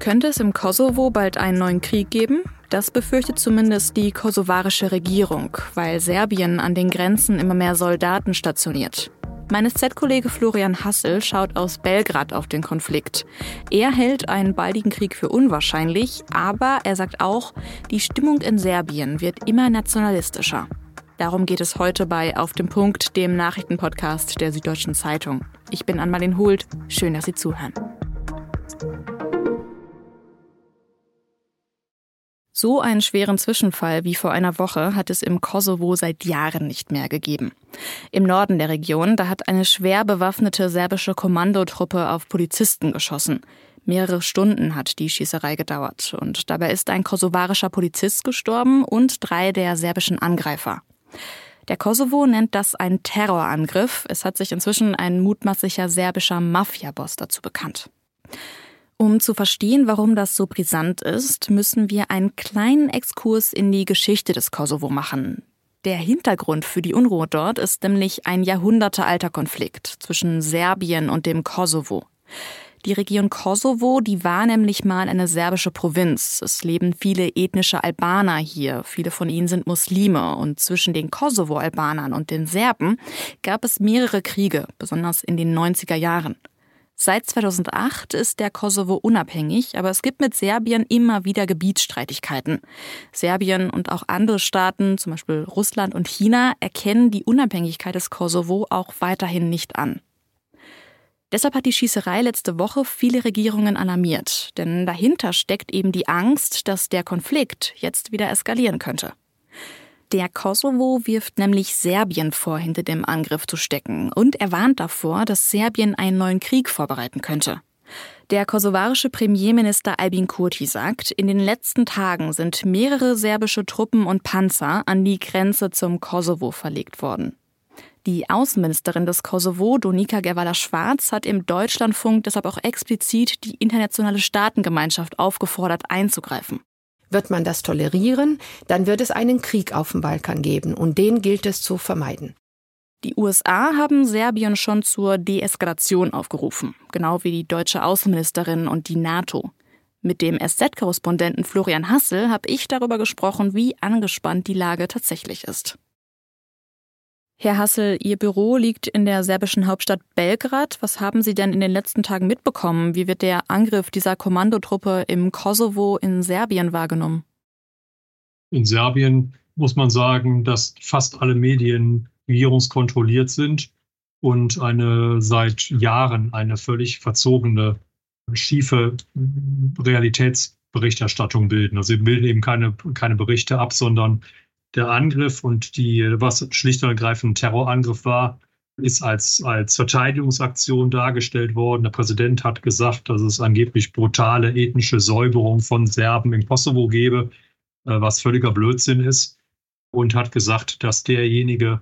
Könnte es im Kosovo bald einen neuen Krieg geben? Das befürchtet zumindest die kosovarische Regierung, weil Serbien an den Grenzen immer mehr Soldaten stationiert. Mein SZ-Kollege Florian Hassel schaut aus Belgrad auf den Konflikt. Er hält einen baldigen Krieg für unwahrscheinlich, aber er sagt auch, die Stimmung in Serbien wird immer nationalistischer. Darum geht es heute bei Auf dem Punkt, dem Nachrichtenpodcast der Süddeutschen Zeitung. Ich bin Anmalin Hult. Schön, dass Sie zuhören. So einen schweren Zwischenfall wie vor einer Woche hat es im Kosovo seit Jahren nicht mehr gegeben. Im Norden der Region, da hat eine schwer bewaffnete serbische Kommandotruppe auf Polizisten geschossen. Mehrere Stunden hat die Schießerei gedauert und dabei ist ein kosovarischer Polizist gestorben und drei der serbischen Angreifer. Der Kosovo nennt das einen Terrorangriff. Es hat sich inzwischen ein mutmaßlicher serbischer Mafiaboss dazu bekannt. Um zu verstehen, warum das so brisant ist, müssen wir einen kleinen Exkurs in die Geschichte des Kosovo machen. Der Hintergrund für die Unruhe dort ist nämlich ein jahrhundertealter Konflikt zwischen Serbien und dem Kosovo. Die Region Kosovo, die war nämlich mal eine serbische Provinz. Es leben viele ethnische Albaner hier. Viele von ihnen sind Muslime. Und zwischen den Kosovo-Albanern und den Serben gab es mehrere Kriege, besonders in den 90er Jahren. Seit 2008 ist der Kosovo unabhängig, aber es gibt mit Serbien immer wieder Gebietsstreitigkeiten. Serbien und auch andere Staaten, zum Beispiel Russland und China, erkennen die Unabhängigkeit des Kosovo auch weiterhin nicht an. Deshalb hat die Schießerei letzte Woche viele Regierungen alarmiert, denn dahinter steckt eben die Angst, dass der Konflikt jetzt wieder eskalieren könnte. Der Kosovo wirft nämlich Serbien vor, hinter dem Angriff zu stecken und er warnt davor, dass Serbien einen neuen Krieg vorbereiten könnte. Der kosovarische Premierminister Albin Kurti sagt, in den letzten Tagen sind mehrere serbische Truppen und Panzer an die Grenze zum Kosovo verlegt worden. Die Außenministerin des Kosovo, Donika Gerwala-Schwarz, hat im Deutschlandfunk deshalb auch explizit die internationale Staatengemeinschaft aufgefordert, einzugreifen. Wird man das tolerieren, dann wird es einen Krieg auf dem Balkan geben und den gilt es zu vermeiden. Die USA haben Serbien schon zur Deeskalation aufgerufen, genau wie die deutsche Außenministerin und die NATO. Mit dem SZ-Korrespondenten Florian Hassel habe ich darüber gesprochen, wie angespannt die Lage tatsächlich ist. Herr Hassel, Ihr Büro liegt in der serbischen Hauptstadt Belgrad. Was haben Sie denn in den letzten Tagen mitbekommen? Wie wird der Angriff dieser Kommandotruppe im Kosovo in Serbien wahrgenommen? In Serbien muss man sagen, dass fast alle Medien regierungskontrolliert sind und eine seit Jahren eine völlig verzogene, schiefe Realitätsberichterstattung bilden. Also sie bilden eben keine, keine Berichte ab, sondern der Angriff und die, was schlicht und ergreifend ein Terrorangriff war, ist als, als Verteidigungsaktion dargestellt worden. Der Präsident hat gesagt, dass es angeblich brutale ethnische Säuberung von Serben im Kosovo gebe, äh, was völliger Blödsinn ist. Und hat gesagt, dass derjenige,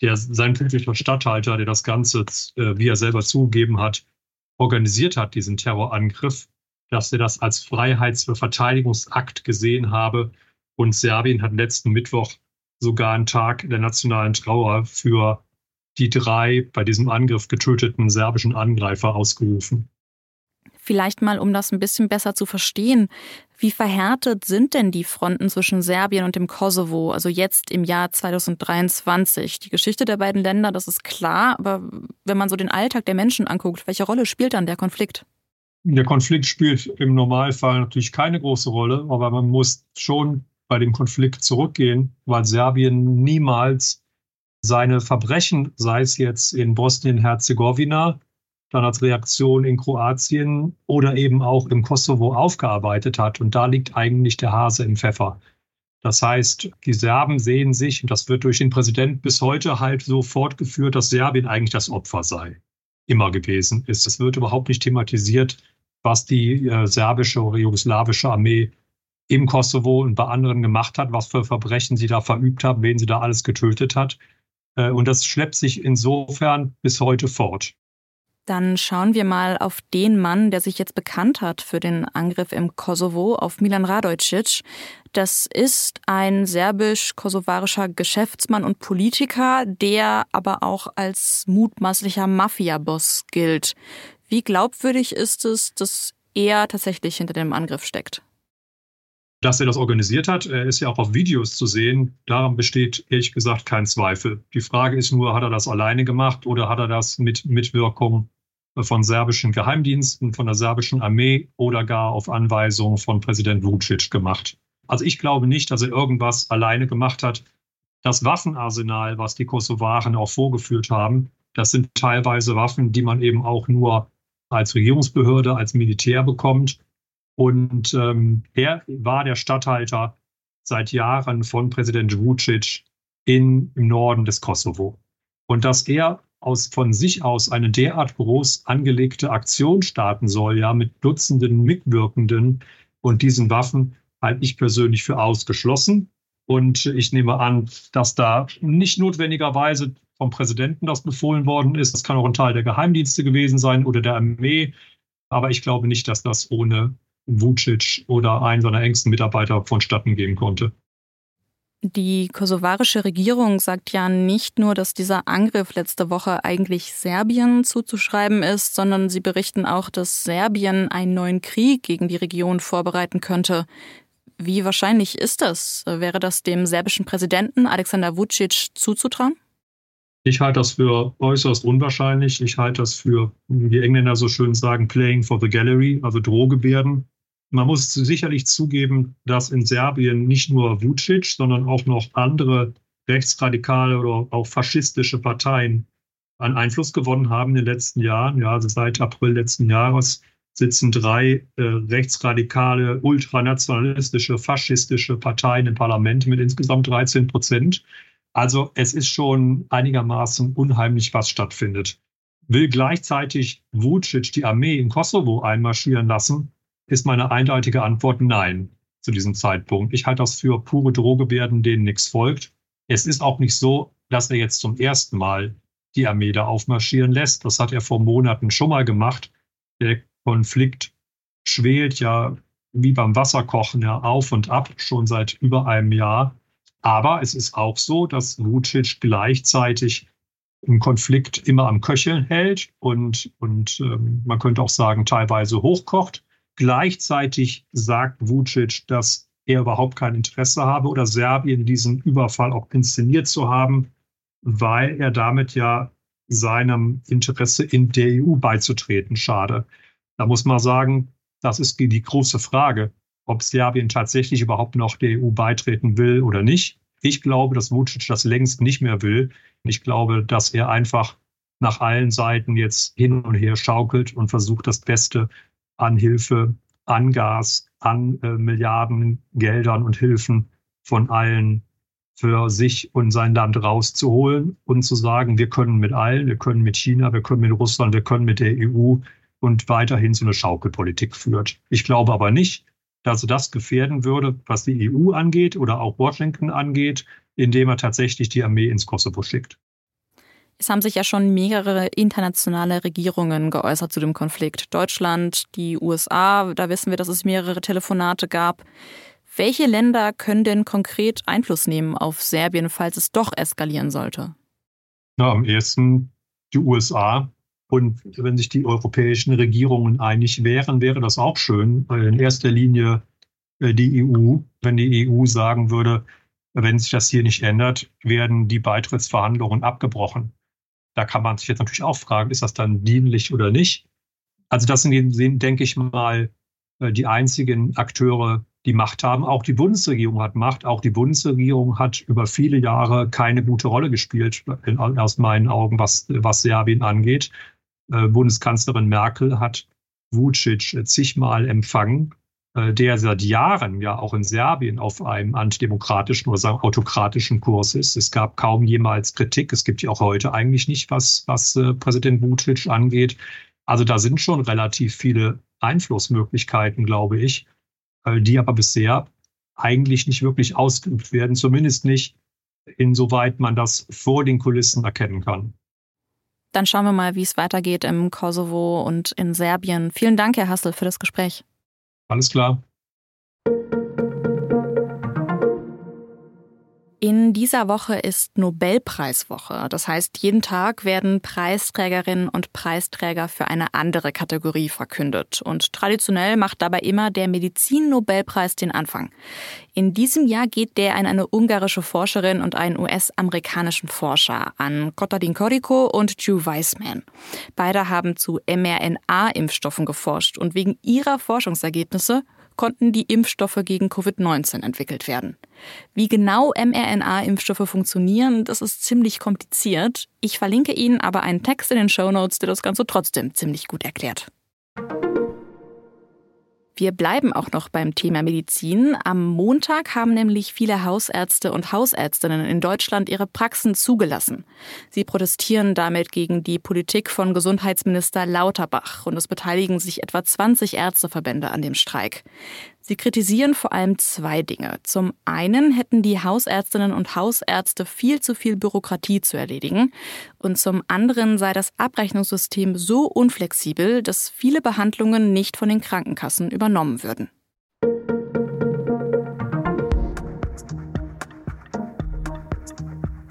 der sein politischer Statthalter, der das Ganze, äh, wie er selber zugegeben hat, organisiert hat, diesen Terrorangriff, dass er das als Freiheits- und Verteidigungsakt gesehen habe und Serbien hat letzten Mittwoch sogar einen Tag der nationalen Trauer für die drei bei diesem Angriff getöteten serbischen Angreifer ausgerufen. Vielleicht mal, um das ein bisschen besser zu verstehen, wie verhärtet sind denn die Fronten zwischen Serbien und dem Kosovo, also jetzt im Jahr 2023? Die Geschichte der beiden Länder, das ist klar, aber wenn man so den Alltag der Menschen anguckt, welche Rolle spielt dann der Konflikt? Der Konflikt spielt im Normalfall natürlich keine große Rolle, aber man muss schon bei dem Konflikt zurückgehen, weil Serbien niemals seine Verbrechen, sei es jetzt in Bosnien-Herzegowina, dann als Reaktion in Kroatien oder eben auch im Kosovo aufgearbeitet hat. Und da liegt eigentlich der Hase im Pfeffer. Das heißt, die Serben sehen sich, und das wird durch den Präsidenten bis heute halt so fortgeführt, dass Serbien eigentlich das Opfer sei, immer gewesen ist. Es wird überhaupt nicht thematisiert, was die äh, serbische oder jugoslawische Armee im Kosovo und bei anderen gemacht hat, was für Verbrechen sie da verübt hat, wen sie da alles getötet hat. Äh, und das schleppt sich insofern bis heute fort. Dann schauen wir mal auf den Mann, der sich jetzt bekannt hat für den Angriff im Kosovo, auf Milan Radojcic. Das ist ein serbisch-kosovarischer Geschäftsmann und Politiker, der aber auch als mutmaßlicher Mafiaboss gilt. Wie glaubwürdig ist es, dass er tatsächlich hinter dem Angriff steckt. Dass er das organisiert hat, er ist ja auch auf Videos zu sehen. Daran besteht ehrlich gesagt kein Zweifel. Die Frage ist nur, hat er das alleine gemacht oder hat er das mit Mitwirkung von serbischen Geheimdiensten, von der serbischen Armee oder gar auf Anweisung von Präsident Vucic gemacht? Also ich glaube nicht, dass er irgendwas alleine gemacht hat. Das Waffenarsenal, was die Kosovaren auch vorgeführt haben, das sind teilweise Waffen, die man eben auch nur als Regierungsbehörde, als Militär bekommt. Und ähm, er war der Statthalter seit Jahren von Präsident Vucic in, im Norden des Kosovo. Und dass er aus, von sich aus eine derart groß angelegte Aktion starten soll, ja, mit Dutzenden Mitwirkenden und diesen Waffen, halte ich persönlich für ausgeschlossen. Und ich nehme an, dass da nicht notwendigerweise vom Präsidenten das befohlen worden ist. Das kann auch ein Teil der Geheimdienste gewesen sein oder der Armee. Aber ich glaube nicht, dass das ohne Vucic oder einen seiner engsten Mitarbeiter vonstatten gehen konnte. Die kosovarische Regierung sagt ja nicht nur, dass dieser Angriff letzte Woche eigentlich Serbien zuzuschreiben ist, sondern sie berichten auch, dass Serbien einen neuen Krieg gegen die Region vorbereiten könnte. Wie wahrscheinlich ist das? Wäre das dem serbischen Präsidenten Alexander Vucic zuzutrauen? Ich halte das für äußerst unwahrscheinlich. Ich halte das für, wie die Engländer so schön sagen, playing for the gallery, also Drohgebärden. Man muss sicherlich zugeben, dass in Serbien nicht nur Vucic, sondern auch noch andere rechtsradikale oder auch faschistische Parteien an Einfluss gewonnen haben in den letzten Jahren. Ja, also seit April letzten Jahres sitzen drei äh, rechtsradikale, ultranationalistische, faschistische Parteien im Parlament mit insgesamt 13 Prozent. Also es ist schon einigermaßen unheimlich, was stattfindet. Will gleichzeitig Vucic die Armee in Kosovo einmarschieren lassen, ist meine eindeutige Antwort nein zu diesem Zeitpunkt. Ich halte das für pure Drohgebärden, denen nichts folgt. Es ist auch nicht so, dass er jetzt zum ersten Mal die Armee da aufmarschieren lässt. Das hat er vor Monaten schon mal gemacht. Der Konflikt schwelt ja wie beim Wasserkochen ja auf und ab schon seit über einem Jahr. Aber es ist auch so, dass Vucic gleichzeitig einen Konflikt immer am Köcheln hält und, und ähm, man könnte auch sagen, teilweise hochkocht. Gleichzeitig sagt Vucic, dass er überhaupt kein Interesse habe oder Serbien diesen Überfall auch inszeniert zu haben, weil er damit ja seinem Interesse in der EU beizutreten schade. Da muss man sagen, das ist die große Frage, ob Serbien tatsächlich überhaupt noch der EU beitreten will oder nicht. Ich glaube, dass Vucic das längst nicht mehr will. Ich glaube, dass er einfach nach allen Seiten jetzt hin und her schaukelt und versucht, das Beste an Hilfe, an Gas, an äh, Milliarden Geldern und Hilfen von allen für sich und sein Land rauszuholen und zu sagen, wir können mit allen, wir können mit China, wir können mit Russland, wir können mit der EU und weiterhin so eine Schaukelpolitik führt. Ich glaube aber nicht, dass das gefährden würde, was die EU angeht oder auch Washington angeht, indem er tatsächlich die Armee ins Kosovo schickt. Es haben sich ja schon mehrere internationale Regierungen geäußert zu dem Konflikt. Deutschland, die USA, da wissen wir, dass es mehrere Telefonate gab. Welche Länder können denn konkret Einfluss nehmen auf Serbien, falls es doch eskalieren sollte? Na, am ehesten die USA. Und wenn sich die europäischen Regierungen einig wären, wäre das auch schön. In erster Linie äh, die EU. Wenn die EU sagen würde, wenn sich das hier nicht ändert, werden die Beitrittsverhandlungen abgebrochen. Da kann man sich jetzt natürlich auch fragen, ist das dann dienlich oder nicht? Also das sind, denke ich mal, äh, die einzigen Akteure, die Macht haben. Auch die Bundesregierung hat Macht. Auch die Bundesregierung hat über viele Jahre keine gute Rolle gespielt, aus meinen Augen, was, was Serbien angeht. Äh, Bundeskanzlerin Merkel hat Vucic zigmal empfangen der seit Jahren ja auch in Serbien auf einem antidemokratischen oder autokratischen Kurs ist. Es gab kaum jemals Kritik. Es gibt ja auch heute eigentlich nicht, was, was äh, Präsident Vucic angeht. Also da sind schon relativ viele Einflussmöglichkeiten, glaube ich, äh, die aber bisher eigentlich nicht wirklich ausgeübt werden, zumindest nicht insoweit man das vor den Kulissen erkennen kann. Dann schauen wir mal, wie es weitergeht im Kosovo und in Serbien. Vielen Dank, Herr Hassel, für das Gespräch. Alles klar. In dieser Woche ist Nobelpreiswoche. Das heißt, jeden Tag werden Preisträgerinnen und Preisträger für eine andere Kategorie verkündet. Und traditionell macht dabei immer der Medizin-Nobelpreis den Anfang. In diesem Jahr geht der an eine ungarische Forscherin und einen US-amerikanischen Forscher, an Kotadin Koriko und Drew Weissman. Beide haben zu mRNA-Impfstoffen geforscht und wegen ihrer Forschungsergebnisse konnten die Impfstoffe gegen Covid-19 entwickelt werden. Wie genau mRNA-Impfstoffe funktionieren, das ist ziemlich kompliziert. Ich verlinke Ihnen aber einen Text in den Show Notes, der das Ganze trotzdem ziemlich gut erklärt. Wir bleiben auch noch beim Thema Medizin. Am Montag haben nämlich viele Hausärzte und Hausärztinnen in Deutschland ihre Praxen zugelassen. Sie protestieren damit gegen die Politik von Gesundheitsminister Lauterbach und es beteiligen sich etwa 20 Ärzteverbände an dem Streik. Sie kritisieren vor allem zwei Dinge. Zum einen hätten die Hausärztinnen und Hausärzte viel zu viel Bürokratie zu erledigen und zum anderen sei das Abrechnungssystem so unflexibel, dass viele Behandlungen nicht von den Krankenkassen übernommen würden.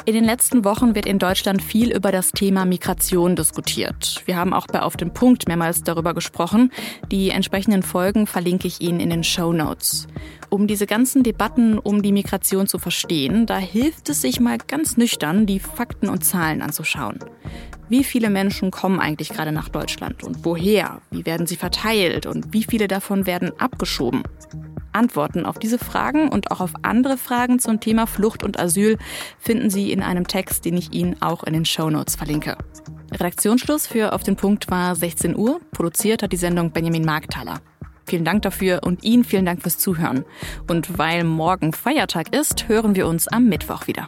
In den letzten Wochen wird in Deutschland viel über das Thema Migration diskutiert. Wir haben auch bei Auf den Punkt mehrmals darüber gesprochen. Die entsprechenden Folgen verlinke ich Ihnen in den Show Notes. Um diese ganzen Debatten um die Migration zu verstehen, da hilft es sich mal ganz nüchtern, die Fakten und Zahlen anzuschauen. Wie viele Menschen kommen eigentlich gerade nach Deutschland und woher? Wie werden sie verteilt und wie viele davon werden abgeschoben? Antworten auf diese Fragen und auch auf andere Fragen zum Thema Flucht und Asyl finden Sie in einem Text, den ich Ihnen auch in den Show Notes verlinke. Redaktionsschluss für Auf den Punkt war 16 Uhr. Produziert hat die Sendung Benjamin Markthaler. Vielen Dank dafür und Ihnen vielen Dank fürs Zuhören. Und weil morgen Feiertag ist, hören wir uns am Mittwoch wieder.